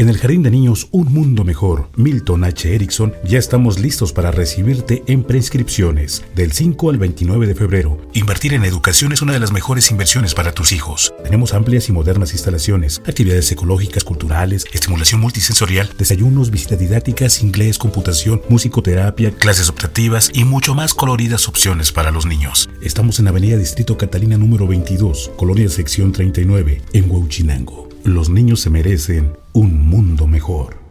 En el Jardín de Niños Un Mundo Mejor, Milton H. Erickson, ya estamos listos para recibirte en prescripciones del 5 al 29 de febrero. Invertir en educación es una de las mejores inversiones para tus hijos. Tenemos amplias y modernas instalaciones, actividades ecológicas, culturales, estimulación multisensorial, desayunos, visitas didácticas, inglés, computación, musicoterapia, clases optativas y mucho más coloridas opciones para los niños. Estamos en Avenida Distrito Catalina número 22, Colonia Sección 39, en Huachinango. Los niños se merecen un mundo mejor.